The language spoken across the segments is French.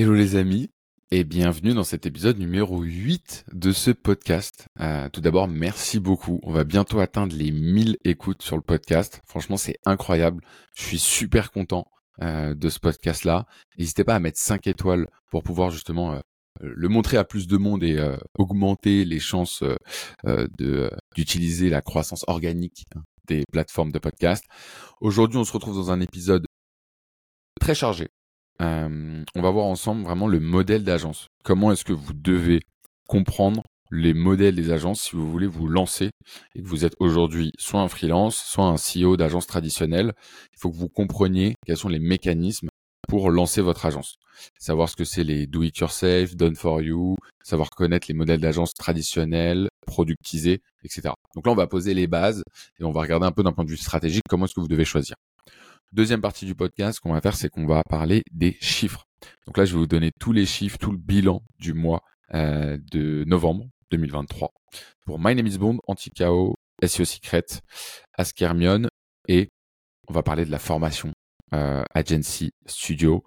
Hello les amis et bienvenue dans cet épisode numéro 8 de ce podcast. Euh, tout d'abord, merci beaucoup. On va bientôt atteindre les 1000 écoutes sur le podcast. Franchement, c'est incroyable. Je suis super content euh, de ce podcast-là. N'hésitez pas à mettre 5 étoiles pour pouvoir justement euh, le montrer à plus de monde et augmenter les chances d'utiliser la croissance organique des plateformes de podcast. Aujourd'hui, on se retrouve dans un épisode très chargé euh, on va voir ensemble vraiment le modèle d'agence. Comment est-ce que vous devez comprendre les modèles des agences si vous voulez vous lancer et que vous êtes aujourd'hui soit un freelance, soit un CEO d'agence traditionnelle? Il faut que vous compreniez quels sont les mécanismes pour lancer votre agence. Savoir ce que c'est les do it yourself, done for you, savoir connaître les modèles d'agence traditionnels, productisés, etc. Donc là, on va poser les bases et on va regarder un peu d'un point de vue stratégique comment est-ce que vous devez choisir. Deuxième partie du podcast, ce qu'on va faire, c'est qu'on va parler des chiffres. Donc là, je vais vous donner tous les chiffres, tout le bilan du mois euh, de novembre 2023 pour My Name is Bond, Anti-KO, SEO Secret, Ask Hermione et on va parler de la formation euh, Agency Studio.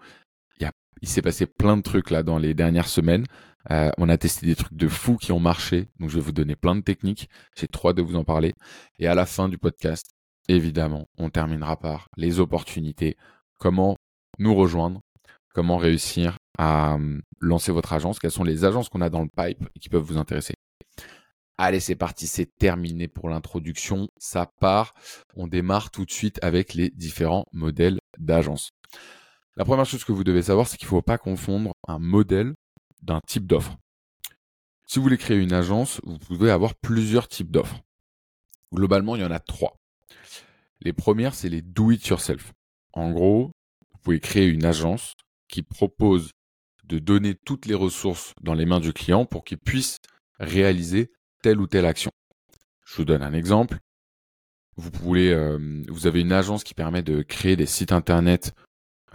Il, s'est passé plein de trucs là dans les dernières semaines. Euh, on a testé des trucs de fous qui ont marché. Donc je vais vous donner plein de techniques. J'ai trois de vous en parler. Et à la fin du podcast, évidemment, on terminera par les opportunités, comment nous rejoindre, comment réussir à hum, lancer votre agence, quelles sont les agences qu'on a dans le pipe et qui peuvent vous intéresser? Allez, c'est parti, c'est terminé pour l'introduction, ça part. On démarre tout de suite avec les différents modèles d'agence. La première chose que vous devez savoir, c'est qu'il ne faut pas confondre un modèle d'un type d'offre. Si vous voulez créer une agence, vous pouvez avoir plusieurs types d'offres. Globalement, il y en a trois. Les premières, c'est les do it yourself. En gros, vous pouvez créer une agence qui propose de donner toutes les ressources dans les mains du client pour qu'il puisse réaliser telle ou telle action. Je vous donne un exemple. Vous pouvez, euh, vous avez une agence qui permet de créer des sites internet,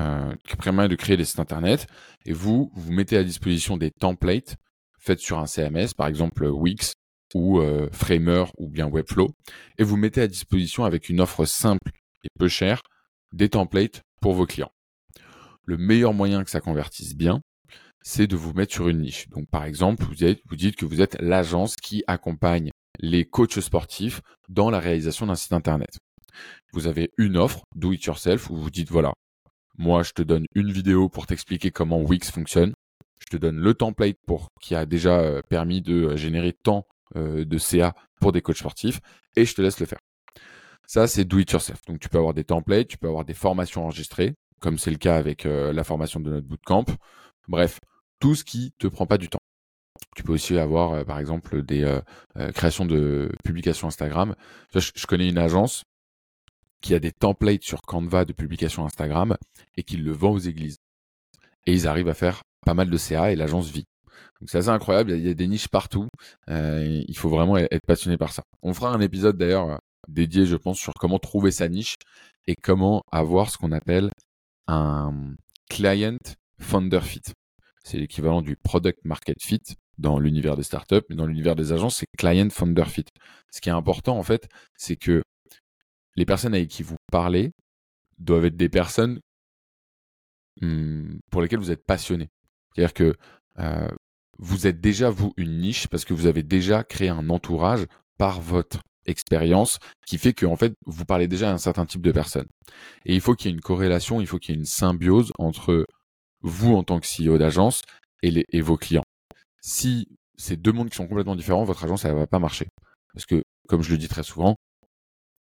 euh, qui permet de créer des sites internet, et vous vous mettez à disposition des templates faits sur un CMS, par exemple Wix, ou euh, Framer ou bien Webflow, et vous mettez à disposition avec une offre simple et peu chère des templates pour vos clients. Le meilleur moyen que ça convertisse bien, c'est de vous mettre sur une niche. Donc par exemple, vous, vous dites que vous êtes l'agence qui accompagne les coachs sportifs dans la réalisation d'un site internet. Vous avez une offre, do it yourself, où vous dites voilà, moi je te donne une vidéo pour t'expliquer comment Wix fonctionne. Je te donne le template pour qui a déjà euh, permis de euh, générer tant de CA pour des coachs sportifs et je te laisse le faire. Ça, c'est do it yourself. Donc, tu peux avoir des templates, tu peux avoir des formations enregistrées, comme c'est le cas avec euh, la formation de notre bootcamp. Bref, tout ce qui te prend pas du temps. Tu peux aussi avoir, euh, par exemple, des créations de publications Instagram. Je, connais une agence qui a des templates sur Canva de publications Instagram et qui le vend aux églises. Et ils arrivent à faire pas mal de CA et l'agence vit. Donc c'est assez incroyable, il y, a des niches partout. Euh, il faut vraiment être passionné par ça. On fera un épisode d'ailleurs euh, dédié, je pense, sur comment trouver sa niche et comment avoir ce qu'on appelle un client founder fit. C'est l'équivalent du product market fit dans l'univers des startups, mais dans l'univers des agences, c'est client founder fit. Ce qui est important en fait, c'est que les personnes avec qui vous parlez doivent être des personnes hmm, pour lesquelles vous êtes passionné. C'est-à-dire que euh, vous êtes déjà, vous, une niche parce que vous avez déjà créé un entourage par votre expérience qui fait que, en fait, vous parlez déjà à un certain type de personnes. Et il faut qu'il y ait une corrélation, il faut qu'il y ait une symbiose entre vous en tant que CEO d'agence et, et vos clients. Si c'est deux mondes qui sont complètement différents, votre agence, elle va pas marcher. Parce que, comme je le dis très souvent,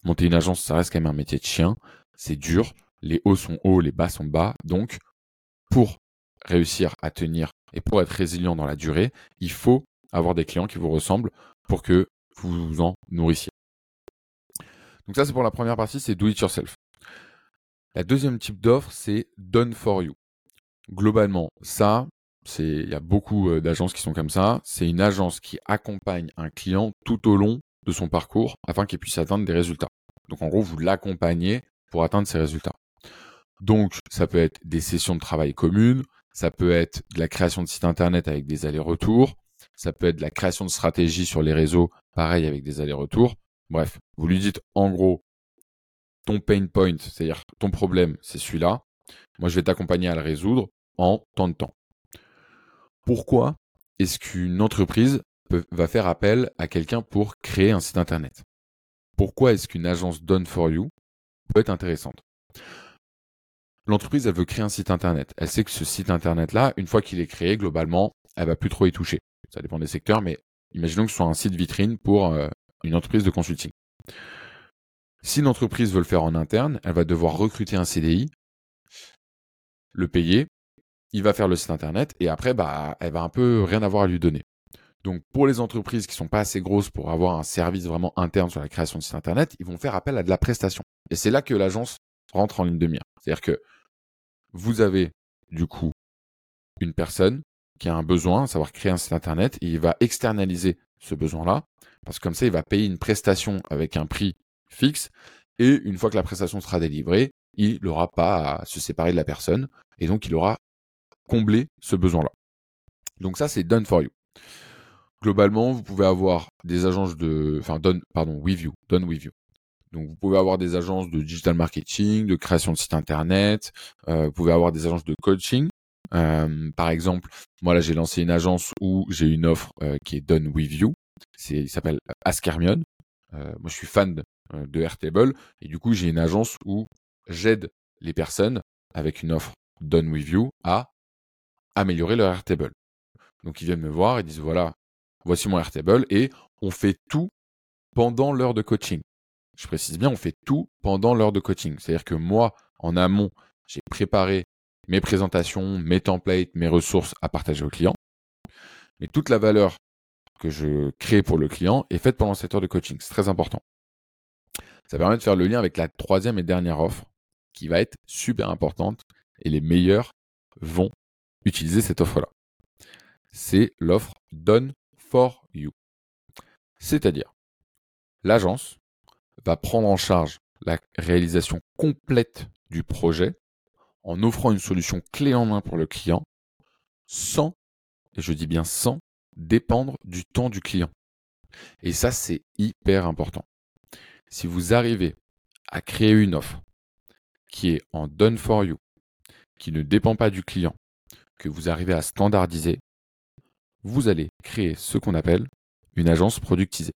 monter une agence, ça reste quand même un métier de chien. C'est dur. Les hauts sont hauts, les bas sont bas. Donc, pour réussir à tenir et pour être résilient dans la durée, il faut avoir des clients qui vous ressemblent pour que vous vous en nourrissiez. Donc ça, c'est pour la première partie, c'est do it yourself. La deuxième type d'offre, c'est done for you. Globalement, ça, c'est, il y a beaucoup euh, d'agences qui sont comme ça. C'est une agence qui accompagne un client tout au long de son parcours afin qu'il puisse atteindre des résultats. Donc en gros, vous l'accompagnez pour atteindre ces résultats. Donc ça peut être des sessions de travail communes, ça peut être de la création de sites internet avec des allers-retours. Ça peut être de la création de stratégies sur les réseaux, pareil avec des allers-retours. Bref, vous lui dites en gros ton pain point, c'est-à-dire ton problème, c'est celui-là. Moi, je vais t'accompagner à le résoudre en tant de temps. Pourquoi est-ce qu'une entreprise va faire appel à quelqu'un pour créer un site internet? Pourquoi est-ce qu'une agence Done for You peut être intéressante? L'entreprise, elle veut créer un site internet. Elle sait que ce site internet-là, une fois qu'il est créé, globalement, elle va plus trop y toucher. Ça dépend des secteurs, mais imaginons que ce soit un site vitrine pour euh, une entreprise de consulting. Si l'entreprise veut le faire en interne, elle va devoir recruter un CDI, le payer, il va faire le site internet et après, bah, elle va un peu rien avoir à lui donner. Donc, pour les entreprises qui sont pas assez grosses pour avoir un service vraiment interne sur la création de site internet, ils vont faire appel à de la prestation. Et c'est là que l'agence rentre en ligne de mire. C'est-à-dire que vous avez, du coup, une personne qui a un besoin, à savoir créer un site internet, et il va externaliser ce besoin-là, parce que comme ça, il va payer une prestation avec un prix fixe, et une fois que la prestation sera délivrée, il n'aura pas à se séparer de la personne, et donc il aura comblé ce besoin-là. Donc ça, c'est done for you. Globalement, vous pouvez avoir des agences de, enfin, done, pardon, with you, done with you. Donc vous pouvez avoir des agences de digital marketing, de création de site internet, euh, vous pouvez avoir des agences de coaching. Euh, par exemple, moi là j'ai lancé une agence où j'ai une offre euh, qui est done with you. C'est, il s'appelle Ask Hermione. moi je suis fan de, de Airtable et du coup j'ai une agence où j'aide les personnes avec une offre done with you à améliorer leur Airtable. Donc ils viennent me voir et disent voilà, voici mon Airtable et on fait tout pendant l'heure de coaching. Je précise bien, on fait tout pendant l'heure de coaching. C'est-à-dire que moi, en amont, j'ai préparé mes présentations, mes templates, mes ressources à partager au client. Mais toute la valeur que je crée pour le client est faite pendant cette heure de coaching. C'est très important. Ça permet de faire le lien avec la troisième et dernière offre qui va être super importante et les meilleurs vont utiliser cette offre-là. C'est l'offre Done for You. C'est-à-dire, l'agence va prendre en charge la réalisation complète du projet en offrant une solution clé en main pour le client sans, et je dis bien sans, dépendre du temps du client. Et ça, c'est hyper important. Si vous arrivez à créer une offre qui est en done for you, qui ne dépend pas du client, que vous arrivez à standardiser, vous allez créer ce qu'on appelle une agence productisée.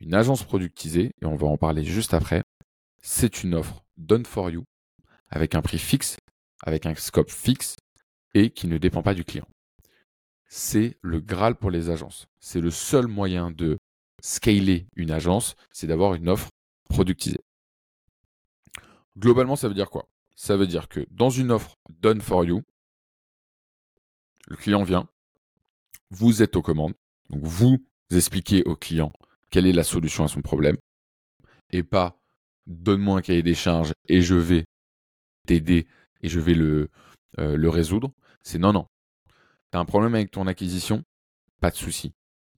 Une agence productisée, et on va en parler juste après, c'est une offre done for you avec un prix fixe, avec un scope fixe et qui ne dépend pas du client. C'est le Graal pour les agences. C'est le seul moyen de scaler une agence, c'est d'avoir une offre productisée. Globalement, ça veut dire quoi? Ça veut dire que dans une offre done for you, le client vient, vous êtes aux commandes, donc vous expliquez au client quelle est la solution à son problème, et pas donne-moi un cahier des charges et je vais t'aider et je vais le, euh, résoudre. C'est non, non. Tu as un problème avec ton acquisition? Pas de souci.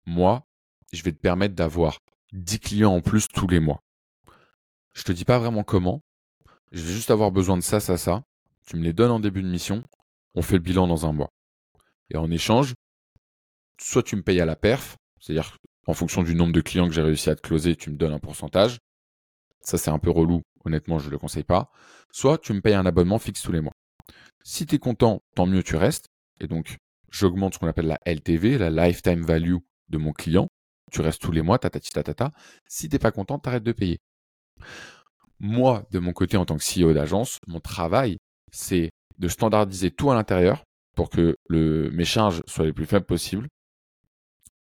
Moi, je vais te permettre d'avoir 10 clients en plus tous les mois. Je te dis pas vraiment comment. Je vais juste avoir besoin de ça, ça, ça. Tu me les donnes en début de mission. On fait le bilan dans un mois. Et en échange, soit tu me payes à la perf, c'est-à-dire en fonction du nombre de clients que j'ai réussi à te closer, tu me donnes un pourcentage. Ça, c'est un peu relou. Honnêtement, je ne le conseille pas. Soit tu me payes un abonnement fixe tous les mois. Si tu es content, tant mieux, tu restes. Et donc, j'augmente ce qu'on appelle la LTV, la lifetime value de mon client. Tu restes tous les mois, tatati tatata. Si t'es pas content, t'arrêtes de payer. Moi, de mon côté, en tant que CEO d'agence, mon travail, c'est de standardiser tout à l'intérieur pour que mes charges soient les plus faibles possibles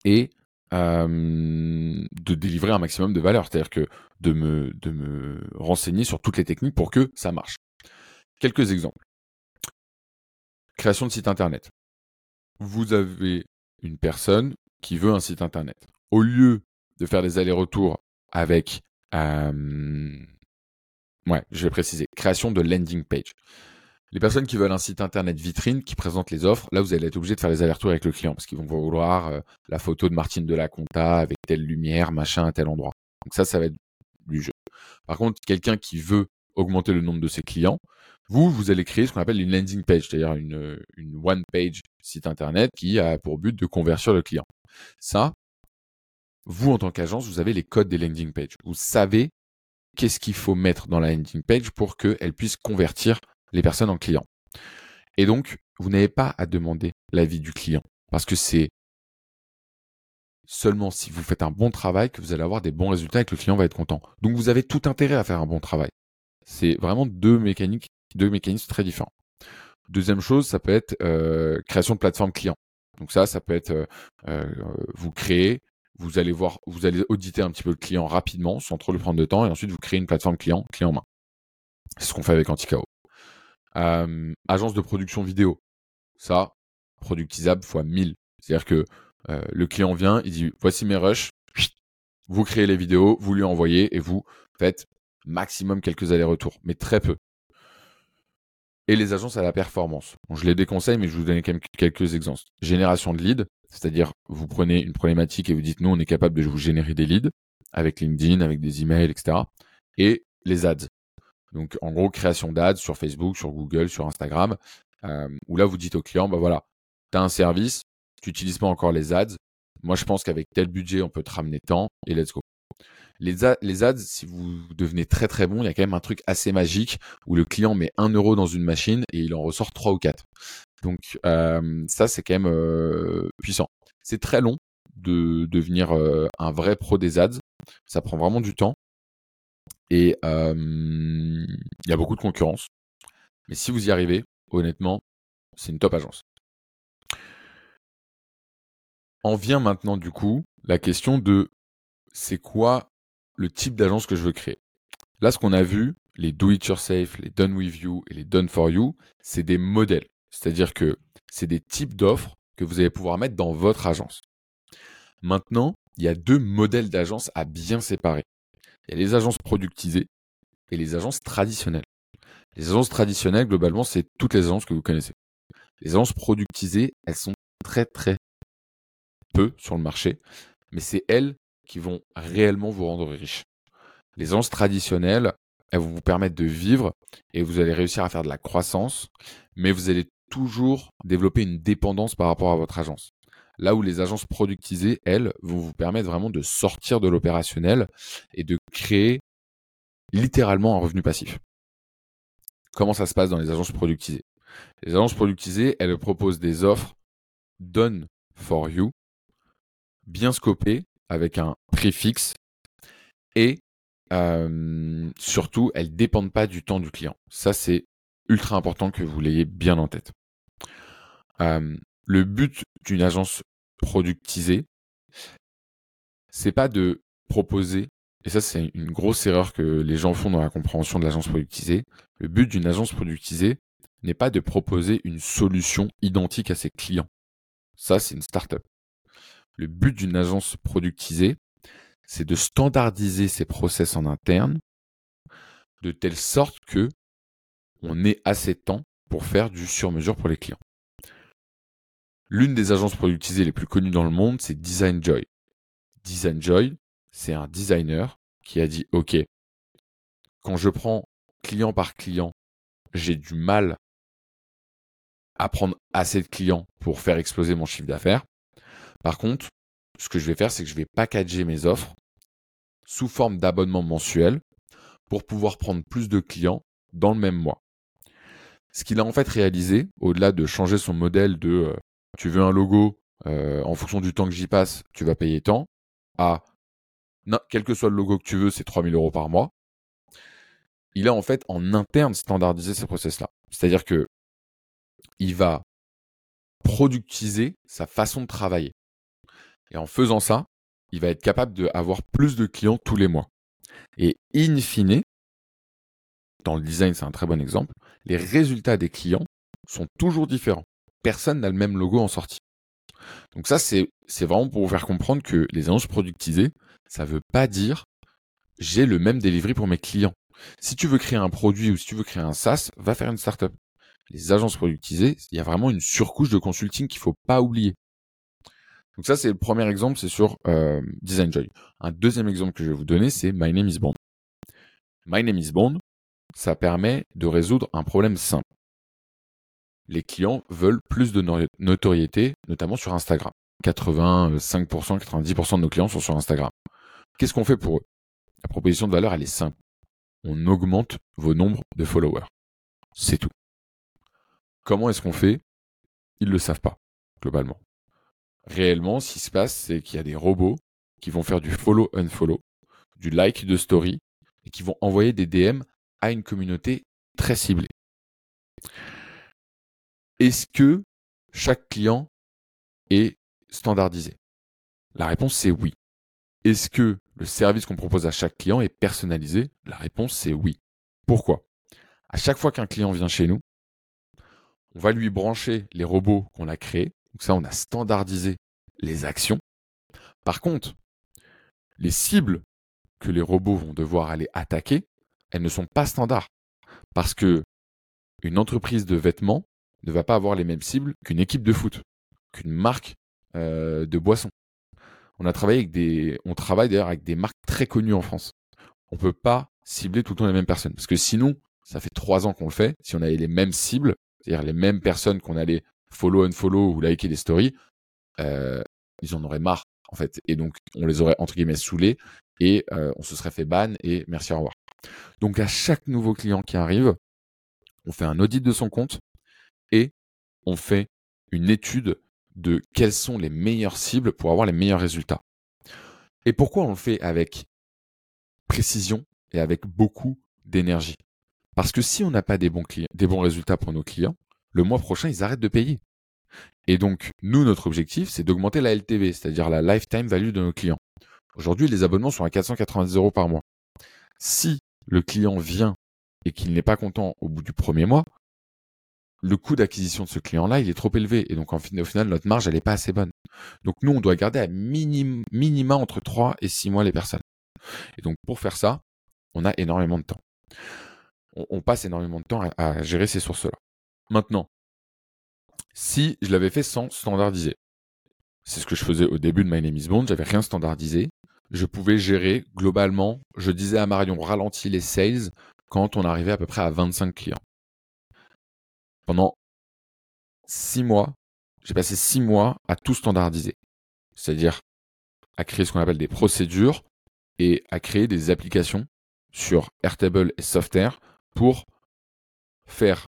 et euh, de délivrer un maximum de valeur. C'est-à-dire que de me, de me renseigner sur toutes les techniques pour que ça marche. Quelques exemples. Création de site internet. Vous avez une personne qui veut un site internet. Au lieu de faire des allers-retours avec, euh, ouais, je vais préciser, création de landing page. Les personnes qui veulent un site internet vitrine qui présente les offres, là vous allez être obligé de faire les allers-retours avec le client parce qu'ils vont vouloir euh, la photo de Martine de la Conta avec telle lumière, machin à tel endroit. Donc ça, ça va être du jeu. Par contre, quelqu'un qui veut augmenter le nombre de ses clients, vous, vous allez créer ce qu'on appelle une landing page, c'est-à-dire une, une one page site internet qui a pour but de convertir le client. Ça, vous en tant qu'agence, vous avez les codes des landing pages. Vous savez qu'est-ce qu'il faut mettre dans la landing page pour qu'elle puisse convertir les personnes en clients. Et donc, vous n'avez pas à demander l'avis du client parce que c'est seulement si vous faites un bon travail que vous allez avoir des bons résultats et que le client va être content. Donc vous avez tout intérêt à faire un bon travail. C'est vraiment deux mécaniques, deux mécanismes très différents. Deuxième chose, ça peut être euh, création de plateforme client. Donc ça, ça peut être euh, euh, vous créez, vous allez voir, vous allez auditer un petit peu le client rapidement sans trop lui prendre de temps et ensuite vous créez une plateforme client, client en main. C'est ce qu'on fait avec Anticao. Agence de production vidéo. Ça, productisable fois 1000. C'est-à-dire que euh, le client vient, il dit voici mes rushs, vous créez les vidéos, vous lui envoyez et vous faites maximum quelques allers-retours, mais très peu. Et les agences à la performance. je les déconseille, mais je vous donne quelques exemples. Génération de leads, c'est-à-dire vous prenez une problématique et vous dites nous on est capable de vous générer des leads avec LinkedIn, avec des emails, etc. Et les ads. Donc en gros création d'ads sur Facebook, sur Google, sur Instagram, euh, où là vous dites au client bah voilà, tu as un service, tu n'utilises pas encore les ads. Moi, je pense qu'avec tel budget, on peut te ramener tant et let's go. Les, ads, si vous devenez très très bon, il y a quand même un truc assez magique où le client met 1 euro dans une machine et il en ressort 3 ou 4. Donc euh, ça, c'est quand même euh, puissant. C'est très long de devenir euh, un vrai pro des ads. Ça prend vraiment du temps. Et il y a beaucoup de concurrence. Mais si vous y arrivez, honnêtement, c'est une top agence. En vient maintenant du coup la question de c'est quoi le type d'agence que je veux créer? Là, ce qu'on a vu, les do it yourself, les done with you et les done for you, c'est des modèles. C'est-à-dire que c'est des types d'offres que vous allez pouvoir mettre dans votre agence. Maintenant, il y a deux modèles d'agence à bien séparer. Il y a les agences productisées et les agences traditionnelles. Les agences traditionnelles, globalement, c'est toutes les agences que vous connaissez. Les agences productisées, elles sont très très peu sur le marché, mais c'est elles qui vont réellement vous rendre riche. Les agences traditionnelles, elles vont vous permettre de vivre et vous allez réussir à faire de la croissance, mais vous allez toujours développer une dépendance par rapport à votre agence. Là où les agences productisées, elles, vont vous permettre vraiment de sortir de l'opérationnel et de créer littéralement un revenu passif. Comment ça se passe dans les agences productisées Les agences productisées, elles proposent des offres done for you, bien scopé avec un prix fixe et surtout, elles ne dépendent pas du temps du client. Ça, c'est ultra important que vous l'ayez bien en tête. Le but d'une agence productisée, c'est pas de proposer, et ça c'est une grosse erreur que les gens font dans la compréhension de l'agence productisée, le but d'une agence productisée n'est pas de proposer une solution identique à ses clients. Ça, c'est une startup. Le but d'une agence productisée, c'est de standardiser ses process en interne de telle sorte que on ait assez de temps pour faire du sur-mesure pour les clients. L'une des agences productisées les plus connues dans le monde, c'est Design Joy. Design Joy, c'est un designer qui a dit OK, quand je prends client par client, j'ai du mal à prendre assez de clients pour faire exploser mon chiffre d'affaires. Par contre, ce que je vais faire, c'est que je vais packager mes offres sous forme d'abonnement mensuel pour pouvoir prendre plus de clients dans le même mois. Ce qu'il a en fait réalisé, au-delà de changer son modèle de euh, tu veux un logo, euh, en fonction du temps que j'y passe, tu vas payer tant, à non, quel que soit le logo que tu veux, c'est 3000 euros par mois. Il a en fait en interne standardisé ces process-là. C'est-à-dire que il va productiser sa façon de travailler. Et en faisant ça, il va être capable d'avoir plus de clients tous les mois. Et in fine, dans le design, c'est un très bon exemple, les résultats des clients sont toujours différents. Personne n'a le même logo en sortie. Donc ça, c'est vraiment pour vous faire comprendre que les annonces productisées, ça ne veut pas dire j'ai le même delivery pour mes clients. Si tu veux créer un produit ou si tu veux créer un SaaS, va faire une startup. Les agences productisées, il y a vraiment une surcouche de consulting qu'il ne faut pas oublier. Donc ça, c'est le premier exemple, c'est sur euh, Design Joy. Un deuxième exemple que je vais vous donner, c'est My Name is Bond. My Name is Bond, ça permet de résoudre un problème simple. Les clients veulent plus de notoriété, notamment sur Instagram. 85%, 90% de nos clients sont sur Instagram. Qu'est-ce qu'on fait pour eux? La proposition de valeur, elle est simple. On augmente vos nombres de followers. C'est tout. comment est-ce qu'on fait? Ils ne le savent pas, globalement. Réellement, ce qui se passe, c'est qu'il y a des robots qui vont faire du follow-unfollow, du like de story, et qui vont envoyer des DM à une communauté très ciblée. Est-ce que chaque client est standardisé? La réponse c'est oui. Est-ce que le service qu'on propose à chaque client est personnalisé? La réponse c'est oui. Pourquoi? À chaque fois qu'un client vient chez nous, on va lui brancher les robots qu'on a créés. Donc ça, on a standardisé les actions. Par contre, les cibles que les robots vont devoir aller attaquer, elles ne sont pas standards. Parce que une entreprise de vêtements ne va pas avoir les mêmes cibles qu'une équipe de foot, qu'une marque euh, de boissons. On a travaillé avec des, on travaille d'ailleurs avec des marques très connues en France. On peut pas cibler tout le temps les mêmes personnes, parce que sinon, ça fait trois ans qu'on le fait. Si on avait les mêmes cibles, c'est-à-dire les mêmes personnes qu'on allait follow and follow ou liker des stories, euh, ils en auraient marre en fait, et donc on les aurait entre guillemets saoulés et euh, on se serait fait ban et merci au revoir. Donc à chaque nouveau client qui arrive, on fait un audit de son compte et on fait une étude de quelles sont les meilleures cibles pour avoir les meilleurs résultats. Et pourquoi on le fait avec précision et avec beaucoup d'énergie? Parce que si on n'a pas des bons, des bons résultats pour nos clients, le mois prochain, ils arrêtent de payer. Et donc, nous, notre objectif, c'est d'augmenter la LTV, c'est-à-dire la lifetime value de nos clients. Aujourd'hui, les abonnements sont à 490 euros par mois. Si le client vient et qu'il n'est pas content au bout du premier mois, le coût d'acquisition de ce client-là, il est trop élevé. Et donc, au final, notre marge, elle n'est pas assez bonne. Donc, nous, on doit garder à minima entre 3 et 6 mois les personnes. Et donc, pour faire ça, on a énormément de temps. On, passe énormément de temps à, à gérer ces sources-là. Maintenant, si je l'avais fait sans standardiser, c'est ce que je faisais au début de My Name is Bond, j'avais rien standardisé. Je pouvais gérer globalement, je disais à Marion, ralentis les sales quand on arrivait à peu près à 25 clients. Pendant six mois, j'ai passé six mois à tout standardiser. C'est-à-dire à créer ce qu'on appelle des procédures et à créer des applications sur Airtable et Softair pour faire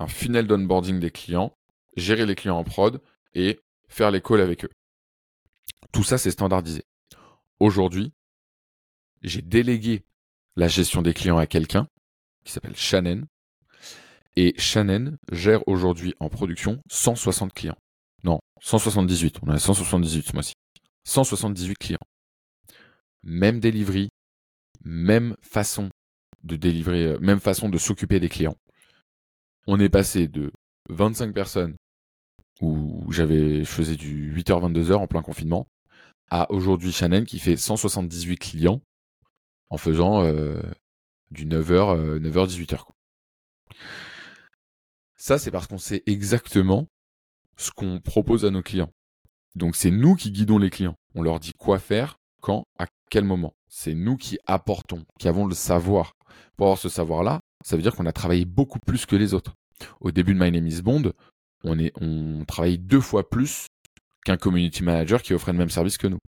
un funnel d'onboarding des clients, gérer les clients en prod et faire les calls avec eux. Tout ça, c'est standardisé. Aujourd'hui, j'ai délégué la gestion des clients à quelqu'un qui s'appelle Shannon. Et Shannon gère aujourd'hui en production 160 clients. Non, 178. On a 178 ce mois-ci. 178 clients. Même delivery, même façon de délivrer, euh, même façon de s'occuper des clients. On est passé de 25 personnes où j'avais, je faisais du 8h 22h en plein confinement à aujourd'hui Shannon qui fait 178 clients en faisant euh, du 9h, 9h, 18h. Ça, c'est parce qu'on sait exactement ce qu'on propose à nos clients. Donc, c'est nous qui guidons les clients. On leur dit quoi faire, quand, à quel moment. C'est nous qui apportons, qui avons le savoir. Pour avoir ce savoir-là, ça veut dire qu'on a travaillé beaucoup plus que les autres. Au début de My Name is Bond, on, est, travaille deux fois plus qu'un community manager qui offrait le même service que nous.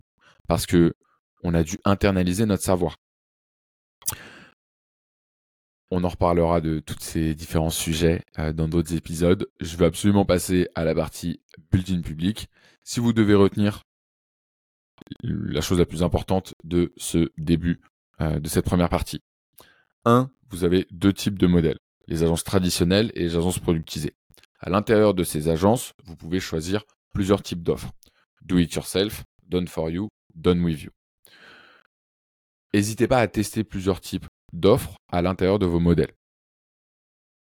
Parce que on a dû internaliser notre savoir. On en reparlera de tous ces différents sujets euh, dans d'autres épisodes. Je vais absolument passer à la partie building public. Si vous devez retenir la chose la plus importante de ce début, euh, de cette première partie. Un, vous avez deux types de modèles, les agences traditionnelles et les agences productisées. À l'intérieur de ces agences, vous pouvez choisir plusieurs types d'offres. Do it yourself, done for you, done with you. N'hésitez pas à tester plusieurs types d'offres à l'intérieur de vos modèles,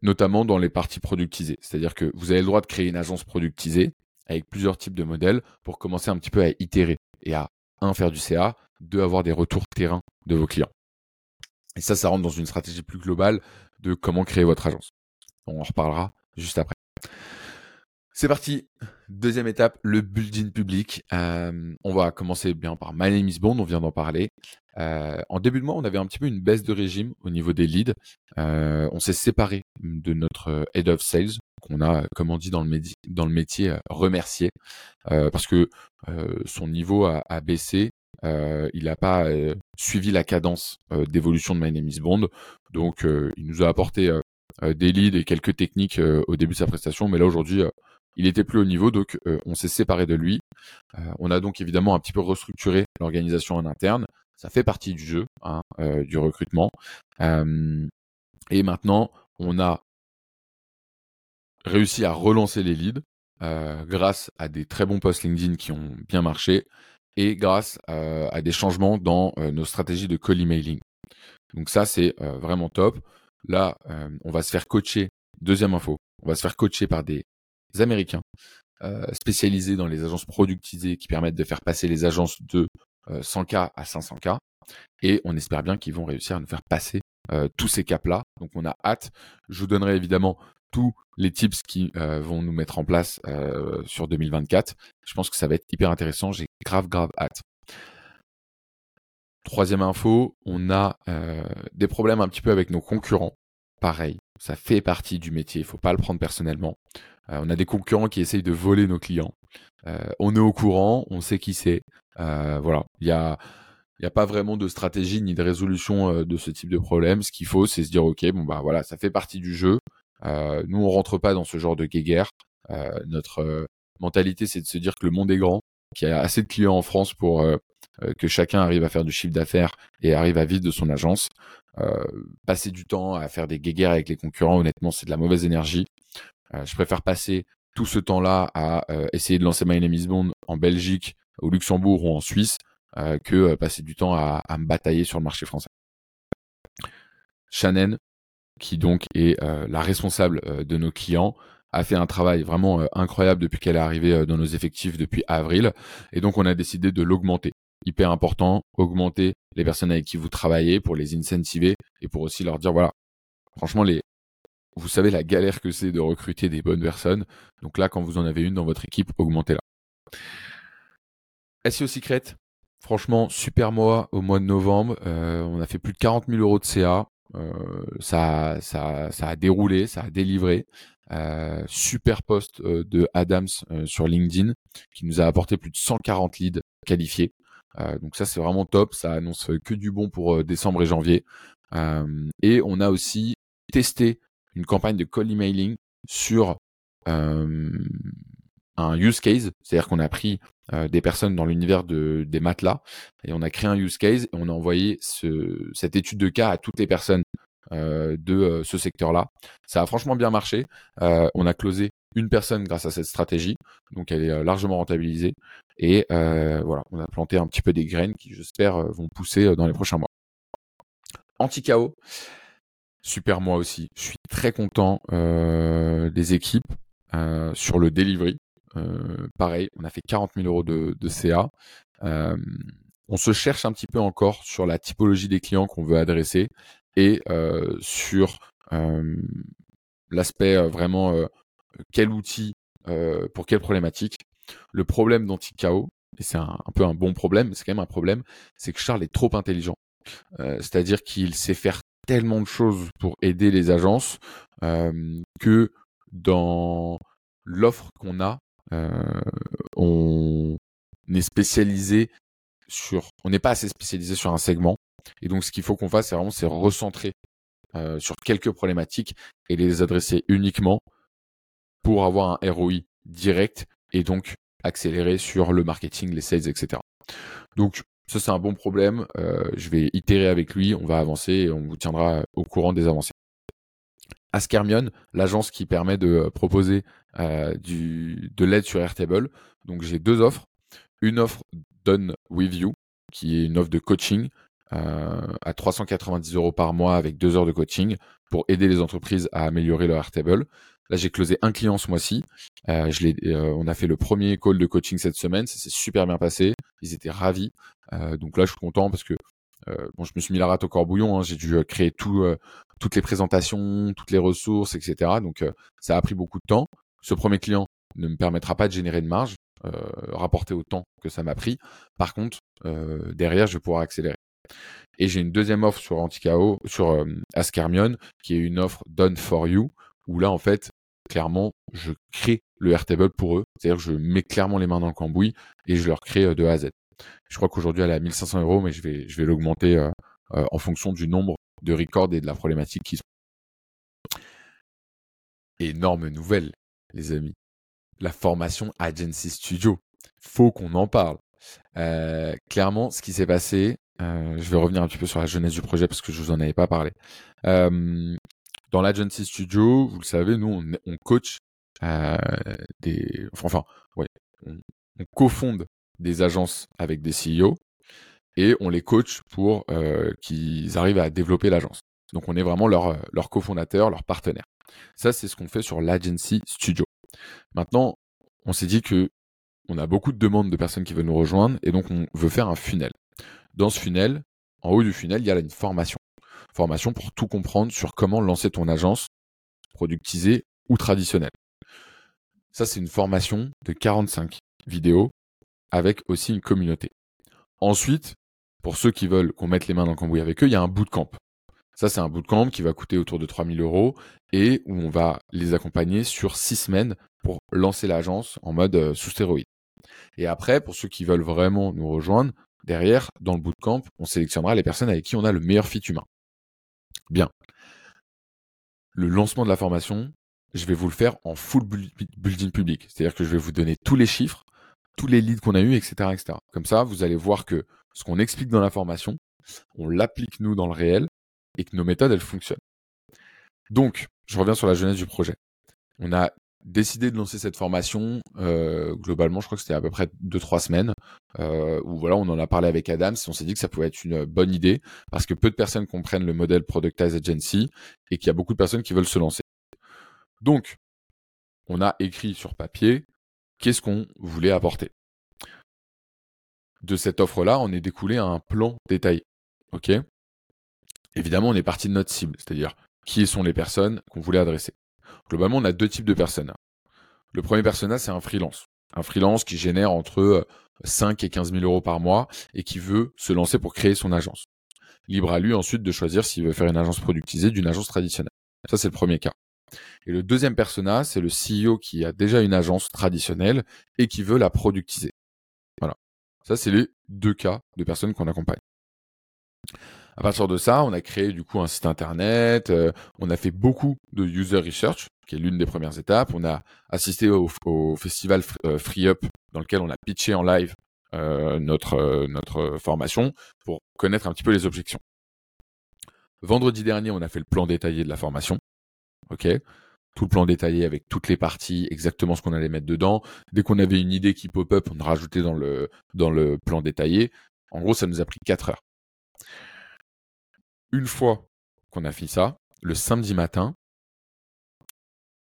notamment dans les parties productisées. C'est-à-dire que vous avez le droit de créer une agence productisée avec plusieurs types de modèles pour commencer un petit peu à itérer et à, un, faire du CA, deux, avoir des retours terrain de vos clients. Et ça, ça rentre dans une stratégie plus globale de comment créer votre agence. On en reparlera juste après. C'est parti. Deuxième étape, le building public. Euh, on va commencer bien par My Name is Bond, on vient d'en parler. Euh, en début de mois, on avait un petit peu une baisse de régime au niveau des leads. Euh, on s'est séparé de notre head of sales, qu'on a, comme on dit dans le, dans le métier, remercié, parce que son niveau a, baissé. il n'a pas suivi la cadence d'évolution de My Name is Bond. Donc, il nous a apporté des leads et quelques techniques au début de sa prestation, mais là aujourd'hui, il était plus au niveau, donc on s'est séparé de lui. on a donc évidemment un petit peu restructuré l'organisation en interne. Ça fait partie du jeu, hein, du recrutement. et maintenant, on a réussi à relancer les leads grâce à des très bons posts LinkedIn qui ont bien marché et grâce à des changements dans nos stratégies de call emailing. Donc ça, c'est vraiment top. Là, on va se faire coacher. Deuxième info, on va se faire coacher par des Américains spécialisés dans les agences productisées qui permettent de faire passer les agences de 100K à 500K. Et on espère bien qu'ils vont réussir à nous faire passer tous ces caps-là. Donc on a hâte. Je vous donnerai évidemment tous les tips qui vont nous mettre en place sur 2024. Je pense que ça va être hyper intéressant. J'ai grave, grave hâte. Troisième info, on a des problèmes un petit peu avec nos concurrents. Pareil, ça fait partie du métier, il faut pas le prendre personnellement. on a des concurrents qui essayent de voler nos clients. on est au courant, on sait qui c'est. Voilà, il y a il n'y a pas vraiment de stratégie ni de résolution de ce type de problème. Ce qu'il faut, c'est se dire, OK, bon, bah voilà, ça fait partie du jeu. nous, on rentre pas dans ce genre de guéguerre. notre mentalité, c'est de se dire que le monde est grand, qu'il y a assez de clients en France pour que chacun arrive à faire du chiffre d'affaires et arrive à vivre de son agence. passer du temps à faire des guéguerres avec les concurrents, honnêtement, c'est de la mauvaise énergie. je préfère passer tout ce temps-là à essayer de lancer My Name is Bond en Belgique, au Luxembourg ou en Suisse euh, que euh, passer du temps à, me batailler sur le marché français. Shannon, qui donc est euh, la responsable de nos clients, a fait un travail vraiment incroyable depuis qu'elle est arrivée dans nos effectifs depuis avril. Et donc, on a décidé de l'augmenter. Hyper important, augmenter les personnes avec qui vous travaillez pour les incentiver et pour aussi leur dire, voilà, franchement, les, vous savez la galère que c'est de recruter des bonnes personnes. Donc là, quand vous en avez une dans votre équipe, augmentez-la. SEO Secret, Franchement, super mois au mois de novembre. Euh, on a fait plus de 40 000 euros de CA. Euh, ça, ça, ça a déroulé, ça a délivré. Euh, super post de Adams sur LinkedIn qui nous a apporté plus de 140 leads qualifiés. donc ça c'est vraiment top, ça annonce que du bon pour décembre et janvier. et on a aussi testé une campagne de call emailing sur un use case, c'est-à-dire qu'on a pris euh, des personnes dans l'univers de, des matelas et on a créé un use case et on a envoyé ce, cette étude de cas à toutes les personnes euh, de euh, ce secteur-là. Ça a franchement bien marché. on a closé une personne grâce à cette stratégie, donc elle est largement rentabilisée et voilà, on a planté un petit peu des graines qui, j'espère, vont pousser dans les prochains mois. Anti-chaos, super moi aussi. Je suis très content des équipes sur le delivery. Euh, pareil, on a fait 40 000 euros de, CA. Euh, on se cherche un petit peu encore sur la typologie des clients qu'on veut adresser et euh, sur l'aspect vraiment quel outil pour quelle problématique. Le problème d'Anticao, et c'est un, peu un bon problème, c'est quand même un problème, c'est que Charles est trop intelligent. C'est-à-dire qu'il sait faire tellement de choses pour aider les agences que dans l'offre qu'on a, on est spécialisé sur, on n'est pas assez spécialisé sur un segment. Et donc, ce qu'il faut qu'on fasse, c'est vraiment c'est recentrer euh, sur quelques problématiques et les adresser uniquement pour avoir un ROI direct et donc accélérer sur le marketing, les sales, etc. Donc, ça, c'est un bon problème. Euh, je vais itérer avec lui, on va avancer et on vous tiendra au courant des avancées. Askermion, l'agence qui permet de euh, proposer euh, de l'aide sur Airtable. Donc j'ai deux offres. Une offre Done With You, qui est une offre de coaching euh, à 390 euros par mois avec deux heures de coaching pour aider les entreprises à améliorer leur Airtable. Là, j'ai closé un client ce mois-ci. on a fait le premier call de coaching cette semaine. Ça s'est super bien passé. Ils étaient ravis. donc là, je suis content parce que je me suis mis la rate au corbouillon. Hein. J'ai dû créer tout, toutes les présentations, toutes les ressources, etc. Donc euh, ça a pris beaucoup de temps. Ce premier client ne me permettra pas de générer de marge, euh, rapporté au que ça m'a pris. Par contre, euh, derrière, je vais pouvoir accélérer. Et j'ai une deuxième offre sur Anticao, sur euh, Ascarmion, qui est une offre Done for You, où là, en fait, clairement, je crée le Airtable pour eux. C'est-à-dire, je mets clairement les mains dans le cambouis et je leur crée de A à Z. Je crois qu'aujourd'hui, elle est à 1500 euros, mais je vais, je vais l'augmenter en fonction du nombre de record et de la problématique qui sont. énorme nouvelle, les amis. La formation Agency Studio. Faut qu'on en parle. Euh, clairement, ce qui s'est passé, euh, je vais revenir un petit peu sur la jeunesse du projet parce que je vous en avais pas parlé. Euh, dans l'Agency Studio, vous le savez, nous, on, on coach euh, des, enfin, ouais, on, on cofonde des agences avec des CEO et on les coach pour euh, qu'ils arrivent à développer l'agence. Donc on est vraiment leur, leur cofondateur, leur partenaire. Ça, c'est ce qu'on fait sur l'Agency Studio. Maintenant, on s'est dit que on a beaucoup de demandes de personnes qui veulent nous rejoindre et donc on veut faire un funnel. Dans ce funnel, en haut du funnel, il y a une formation. Formation pour tout comprendre sur comment lancer ton agence productisée ou traditionnelle. Ça, c'est une formation de 45 vidéos avec aussi une communauté. Ensuite, pour ceux qui veulent qu'on mette les mains dans le cambouis avec eux, il y a un bootcamp. Ça, c'est un bootcamp qui va coûter autour de 3000 euros et où on va les accompagner sur six semaines pour lancer l'agence en mode euh, sous stéroïde. Et après, pour ceux qui veulent vraiment nous rejoindre, derrière, dans le bootcamp, on sélectionnera les personnes avec qui on a le meilleur fit humain. Bien. Le lancement de la formation, je vais vous le faire en full building public. C'est-à-dire que je vais vous donner tous les chiffres, tous les leads qu'on a eus, etc., etc. Comme ça, vous allez voir que ce qu'on explique dans la formation, on l'applique nous dans le réel et que nos méthodes, elles fonctionnent. Donc, je reviens sur la jeunesse du projet. On a décidé de lancer cette formation, euh, globalement, je crois que c'était à peu près 2-3 semaines, euh, où voilà, on en a parlé avec Adam, on s'est dit que ça pouvait être une bonne idée, parce que peu de personnes comprennent le modèle Productize Agency, et qu'il y a beaucoup de personnes qui veulent se lancer. Donc, on a écrit sur papier qu'est-ce qu'on voulait apporter? De cette offre-là, on est découlé à un plan détaillé. OK? Évidemment, on est parti de notre cible, c'est-à-dire qui sont les personnes qu'on voulait adresser. Globalement, on a deux types de personnes. Le premier persona, c'est un freelance. Un freelance qui génère entre 5 et 15 000 euros par mois et qui veut se lancer pour créer son agence. Libre à lui ensuite de choisir s'il veut faire une agence productisée d'une agence traditionnelle. Ça, c'est le premier cas. Et le deuxième persona, c'est le CEO qui a déjà une agence traditionnelle et qui veut la productiser. Ça, c'est les deux cas de personnes qu'on accompagne. À partir de ça, on a créé du coup un site internet, euh, on a fait beaucoup de user research, qui est l'une des premières étapes. On a assisté au, festival euh, Free Up, dans lequel on a pitché en live euh, notre, notre formation pour connaître un petit peu les objections. Vendredi dernier, on a fait le plan détaillé de la formation. OK tout le plan détaillé avec toutes les parties, exactement ce qu'on allait mettre dedans. Dès qu'on avait une idée qui pop-up, on rajoutait dans le, dans le plan détaillé. En gros, ça nous a pris 4 heures. Une fois qu'on a fait ça, le samedi matin,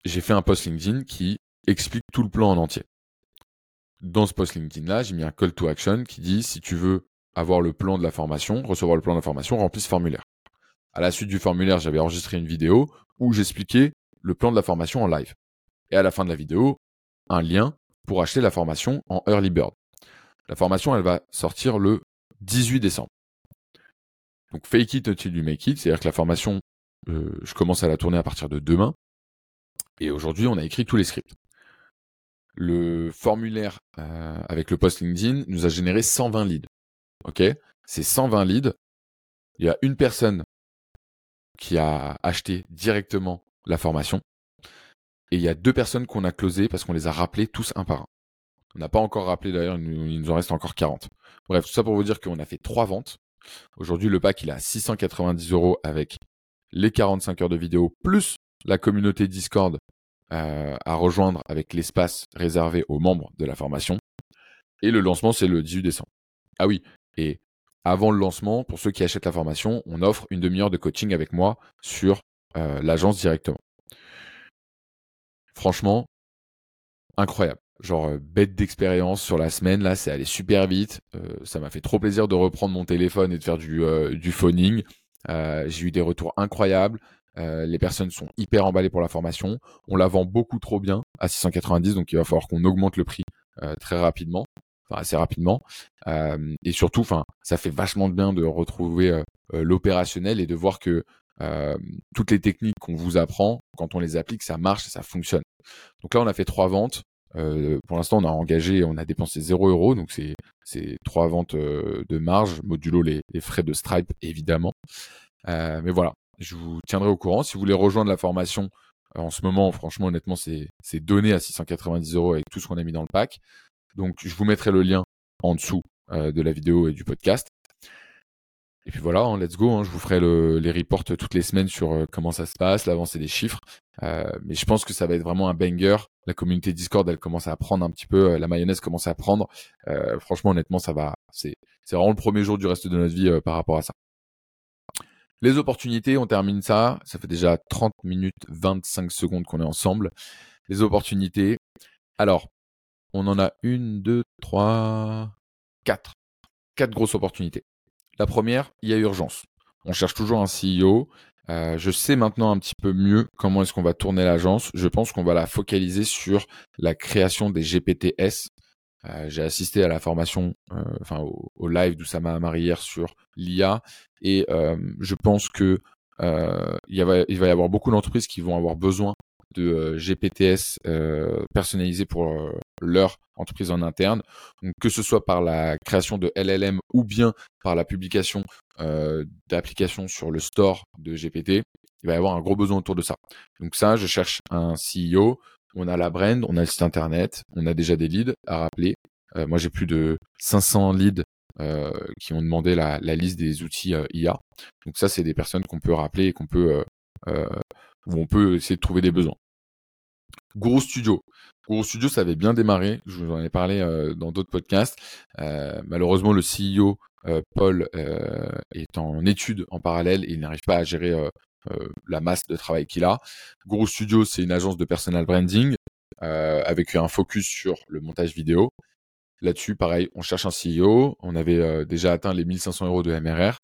j'ai fait un post LinkedIn qui explique tout le plan en entier. Dans ce post LinkedIn-là, j'ai mis un call to action qui dit si tu veux avoir le plan de la formation, recevoir le plan de la formation, remplis ce formulaire. À la suite du formulaire, j'avais enregistré une vidéo où j'expliquais le plan de la formation en live. Et à la fin de la vidéo, un lien pour acheter la formation en Early Bird. La formation, elle va sortir le 18 décembre. Donc fake it until you make it, c'est-à-dire que la formation, euh, je commence à la tourner à partir de demain. Et aujourd'hui, on a écrit tous les scripts. Le formulaire euh, avec le post LinkedIn nous a généré 120 leads. Ok? C'est 120 leads. Il y a une personne qui a acheté directement la formation. Et il y a deux personnes qu'on a closées parce qu'on les a rappelés tous un par un. On n'a pas encore rappelé d'ailleurs, il nous en reste encore 40. Bref, tout ça pour vous dire qu'on a fait trois ventes. Aujourd'hui, le pack, il est à 690 euros avec les 45 heures de vidéo plus la communauté Discord euh, à rejoindre avec l'espace réservé aux membres de la formation. Et le lancement, c'est le 18 décembre. Ah oui, et avant le lancement, pour ceux qui achètent la formation, on offre une demi-heure de coaching avec moi sur euh, l'agence directement. Franchement, incroyable. Genre euh, bête d'expérience sur la semaine, là, c'est allé super vite. Euh, ça m'a fait trop plaisir de reprendre mon téléphone et de faire du, du phoning. J'ai eu des retours incroyables. les personnes sont hyper emballées pour la formation. On la vend beaucoup trop bien à 690, donc il va falloir qu'on augmente le prix très rapidement, enfin assez rapidement. et surtout, enfin, ça fait vachement de bien de retrouver l'opérationnel et de voir que euh, toutes les techniques qu'on vous apprend, quand on les applique, ça marche ça fonctionne. Donc là, on a fait trois ventes. Euh, pour l'instant, on a engagé, on a dépensé 0 euros, donc c'est c'est trois ventes euh, de marge, modulo les, les, frais de Stripe évidemment. mais voilà, je vous tiendrai au courant. Si vous voulez rejoindre la formation, en ce moment, franchement, honnêtement, c'est donné à 690 euros avec tout ce qu'on a mis dans le pack. Donc, je vous mettrai le lien en dessous de la vidéo et du podcast. Et puis voilà, hein, let's go. Hein, je vous ferai les reports toutes les semaines sur euh, comment ça se passe, l'avancée des chiffres. Euh, mais je pense que ça va être vraiment un banger. La communauté Discord, elle commence à prendre un petit peu, euh, la mayonnaise commence à prendre. franchement, honnêtement, ça va. C'est vraiment le premier jour du reste de notre vie par rapport à ça. Les opportunités, on termine ça. Ça fait déjà 30 minutes 25 secondes qu'on est ensemble. Les opportunités. Alors, on en a une, deux, trois, quatre. Quatre grosses opportunités. La première, il y a urgence. On cherche toujours un CEO. Euh, je sais maintenant un petit peu mieux comment est-ce qu'on va tourner l'agence. Je pense qu'on va la focaliser sur la création des GPTS. Euh, j'ai assisté à la formation, euh, enfin au, live d'Oussama Amar hier sur l'IA et je pense que il, va, y avoir beaucoup d'entreprises qui vont avoir besoin de GPTS personnalisés pour leur entreprise en interne. Donc, que ce soit par la création de LLM ou bien par la publication d'applications sur le store de GPT, il va y avoir un gros besoin autour de ça. Donc ça, je cherche un CEO, on a la brand, on a le site internet, on a déjà des leads à rappeler. moi, j'ai plus de 500 leads qui ont demandé la, la liste des outils IA. Donc ça, c'est des personnes qu'on peut rappeler et qu'on peut où on peut essayer de trouver des besoins. Gros Studio. Gros Studio, ça avait bien démarré. Je vous en ai parlé euh, dans d'autres podcasts. Euh, malheureusement, le CEO, euh, Paul, est en étude en parallèle et il n'arrive pas à gérer la masse de travail qu'il a. Gros Studio, c'est une agence de personal branding avec un focus sur le montage vidéo. Là-dessus, pareil, on cherche un CEO. On avait déjà atteint les 1500 euros de MRR.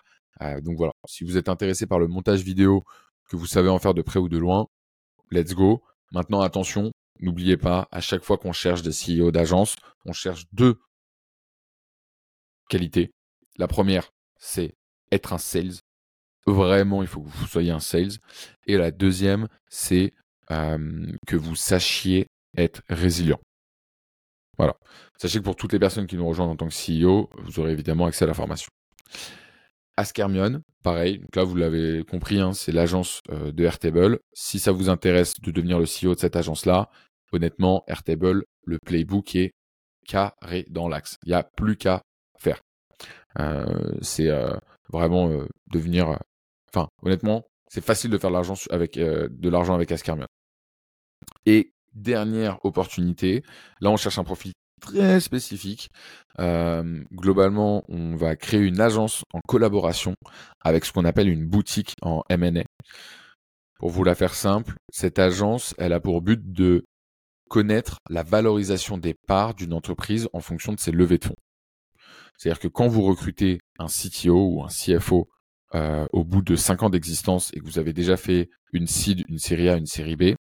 donc voilà, si vous êtes intéressé par le montage vidéo, que vous savez en faire de près ou de loin, let's go. Maintenant, attention, n'oubliez pas, à chaque fois qu'on cherche des CEO d'agence, on cherche deux qualités. La première, c'est être un sales. Vraiment, il faut que vous soyez un sales. Et la deuxième, c'est que vous sachiez être résilient. Voilà. Sachez que pour toutes les personnes qui nous rejoignent en tant que CEO, vous aurez évidemment accès à la formation. Askermion, pareil. Donc là, vous l'avez compris, hein, c'est l'agence euh, de Airtable. Si ça vous intéresse de devenir le CEO de cette agence-là, honnêtement, Airtable, le playbook est carré dans l'axe. Il n'y a plus qu'à faire. Euh, c'est euh, vraiment devenir. Enfin, honnêtement, c'est facile de faire de l'argent avec de l'argent avec Askermion. Et dernière opportunité, là on cherche un profil très spécifique. Euh, globalement, on va créer une agence en collaboration avec ce qu'on appelle une boutique en M&A. Pour vous la faire simple, cette agence, elle a pour but de connaître la valorisation des parts d'une entreprise en fonction de ses levées de fonds. C'est-à-dire que quand vous recrutez un CTO ou un CFO euh, au bout de 5 ans d'existence et que vous avez déjà fait une seed, une série A, une série B,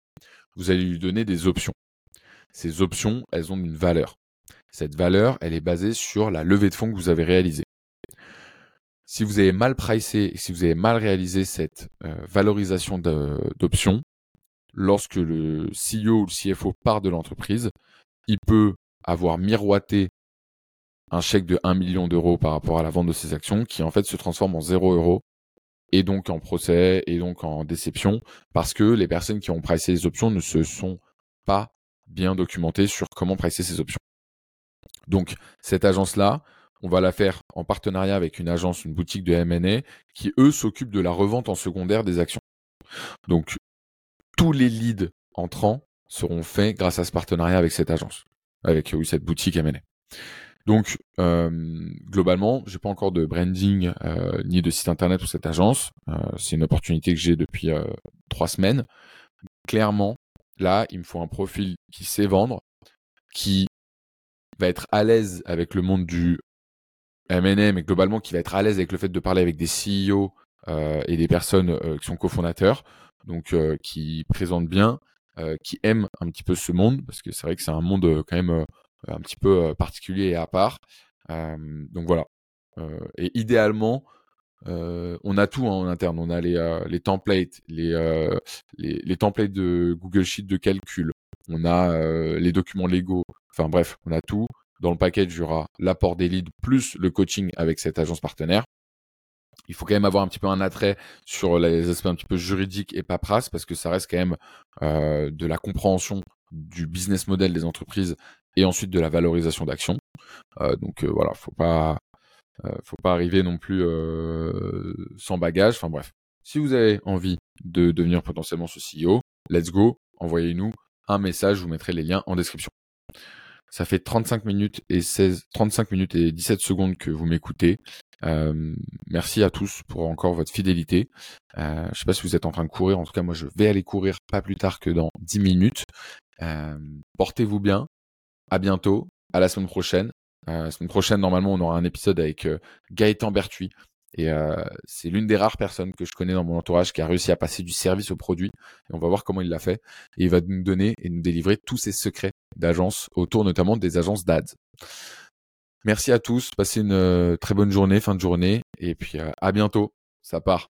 vous allez lui donner des options. Ces options, elles ont une valeur. Cette valeur, elle est basée sur la levée de fonds que vous avez réalisée. Si vous avez mal pricé, si vous avez mal réalisé cette euh, valorisation d'options, lorsque le CEO ou le CFO part de l'entreprise, il peut avoir miroité un chèque de 1 million d'euros par rapport à la vente de ses actions qui en fait se transforme en 0 euros et donc en procès et donc en déception parce que les personnes qui ont pricé les options ne se sont pas bien documentées sur comment pricer ces options. Donc, cette agence-là, on va la faire en partenariat avec une agence, une boutique de M&A qui, eux, s'occupent de la revente en secondaire des actions. Donc, tous les leads entrants seront faits grâce à ce partenariat avec cette agence, avec cette boutique M&A. Donc, euh, globalement, j'ai pas encore de branding euh, ni de site internet pour cette agence. Euh, c'est une opportunité que j'ai depuis euh, trois semaines. Clairement, là, il me faut un profil qui sait vendre, qui va être à l'aise avec le monde du M&M mais globalement qui va être à l'aise avec le fait de parler avec des CEO euh, et des personnes euh, qui sont cofondateurs, donc euh, qui présentent bien, qui aiment un petit peu ce monde, parce que c'est vrai que c'est un monde quand même un petit peu particulier et à part. donc voilà. et idéalement, on a tout hein, en interne. On a les, les templates, les, les, templates de Google Sheet de calcul. On a les documents légaux. Enfin bref, on a tout. Dans le package, il y aura l'apport des leads plus le coaching avec cette agence partenaire. il faut quand même avoir un petit peu un attrait sur les aspects un petit peu juridiques et paperasse parce que ça reste quand même euh, de la compréhension du business model des entreprises et ensuite de la valorisation d'actions. Euh, donc euh, voilà, faut pas, faut pas arriver non plus sans bagage. Enfin bref, si vous avez envie de devenir potentiellement ce CEO, let's go, envoyez-nous un message, je vous mettrai les liens en description. Ça fait 35 minutes et 16, 35 minutes et 17 secondes que vous m'écoutez. Euh, merci à tous pour encore votre fidélité. Euh, je sais pas si vous êtes en train de courir. En tout cas, moi, je vais aller courir pas plus tard que dans 10 minutes. Euh, portez-vous bien. À bientôt. À la semaine prochaine. Euh, la semaine prochaine, normalement, on aura un épisode avec euh, Gaëtan Berthuis. Et c'est l'une des rares personnes que je connais dans mon entourage qui a réussi à passer du service au produit. Et on va voir comment il l'a fait. Et il va nous donner et nous délivrer tous ses secrets d'agences, autour notamment des agences d'ads. Merci à tous, passez une euh, très bonne journée, fin de journée, et puis euh, à bientôt. Ça part.